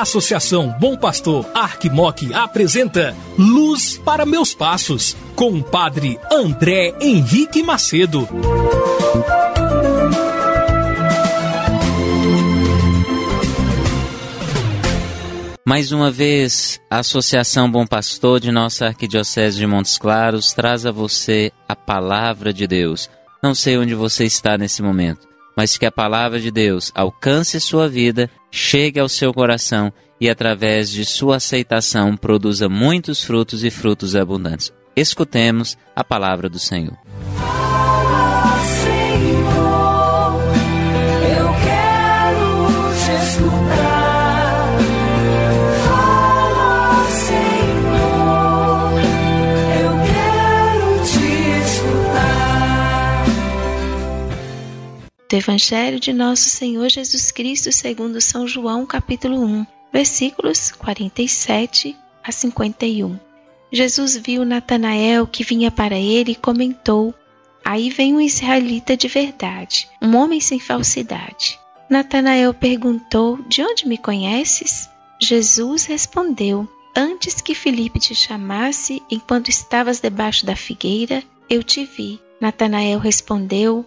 Associação Bom Pastor Arquimoc apresenta Luz para Meus Passos, com o padre André Henrique Macedo. Mais uma vez, a Associação Bom Pastor de nossa Arquidiocese de Montes Claros traz a você a palavra de Deus. Não sei onde você está nesse momento, mas que a palavra de Deus alcance sua vida, chegue ao seu coração e, através de sua aceitação, produza muitos frutos e frutos abundantes. Escutemos a palavra do Senhor. Evangelho de Nosso Senhor Jesus Cristo segundo São João, capítulo 1, versículos 47 a 51. Jesus viu Natanael que vinha para ele e comentou: Aí vem um israelita de verdade, um homem sem falsidade. Natanael perguntou: De onde me conheces? Jesus respondeu: Antes que Filipe te chamasse, enquanto estavas debaixo da figueira, eu te vi. Natanael respondeu: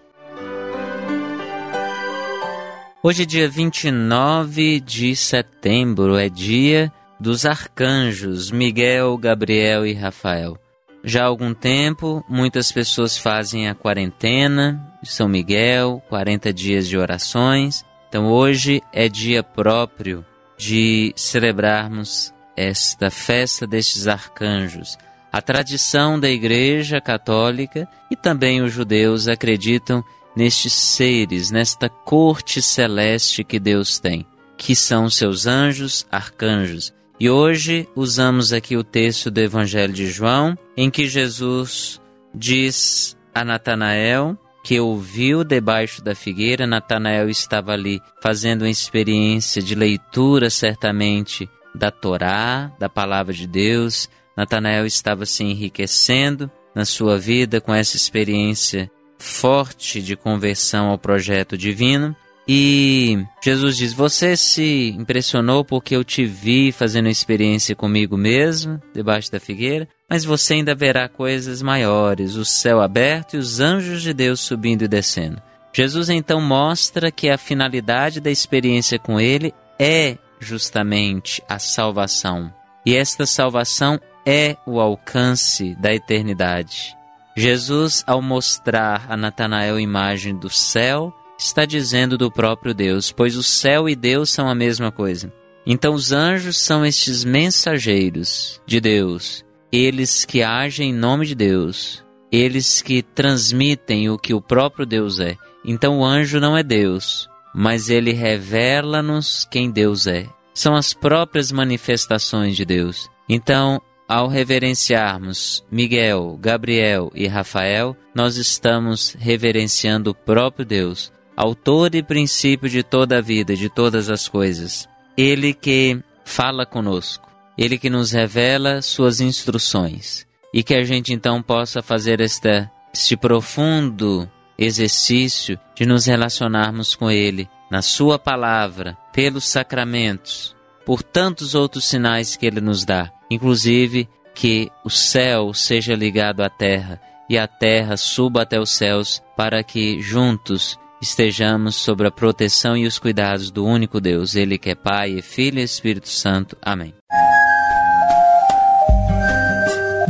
Hoje, dia 29 de setembro, é dia dos arcanjos Miguel, Gabriel e Rafael. Já há algum tempo, muitas pessoas fazem a quarentena de São Miguel, 40 dias de orações. Então, hoje é dia próprio de celebrarmos esta festa destes arcanjos. A tradição da Igreja Católica e também os judeus acreditam nestes seres, nesta corte celeste que Deus tem, que são seus anjos, arcanjos. E hoje usamos aqui o texto do Evangelho de João, em que Jesus diz a Natanael que ouviu debaixo da figueira. Natanael estava ali fazendo uma experiência de leitura, certamente, da Torá, da palavra de Deus. Natanael estava se enriquecendo na sua vida com essa experiência forte de conversão ao projeto divino. E Jesus diz: Você se impressionou porque eu te vi fazendo experiência comigo mesmo, debaixo da figueira, mas você ainda verá coisas maiores: o céu aberto e os anjos de Deus subindo e descendo. Jesus então mostra que a finalidade da experiência com ele é justamente a salvação. E esta salvação é o alcance da eternidade. Jesus, ao mostrar a Natanael a imagem do céu, está dizendo do próprio Deus, pois o céu e Deus são a mesma coisa. Então os anjos são estes mensageiros de Deus, eles que agem em nome de Deus, eles que transmitem o que o próprio Deus é. Então o anjo não é Deus, mas ele revela-nos quem Deus é. São as próprias manifestações de Deus. Então, ao reverenciarmos Miguel, Gabriel e Rafael, nós estamos reverenciando o próprio Deus, autor e princípio de toda a vida, de todas as coisas. Ele que fala conosco, ele que nos revela suas instruções e que a gente então possa fazer esta, este profundo exercício de nos relacionarmos com ele na sua palavra, pelos sacramentos, por tantos outros sinais que ele nos dá inclusive que o céu seja ligado à terra e a terra suba até os céus, para que juntos estejamos sob a proteção e os cuidados do único Deus, Ele que é Pai, Filho e Espírito Santo. Amém.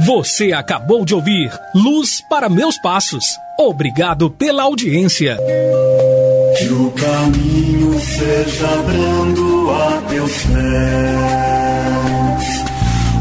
Você acabou de ouvir Luz para Meus Passos. Obrigado pela audiência. Que o caminho seja brando a teus pés.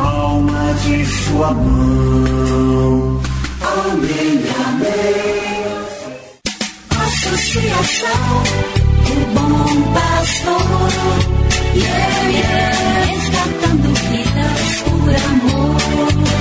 palma de sua mão. Amém, amém. Associação, o bom pastor. Yeah, yeah, resgatando vidas por amor.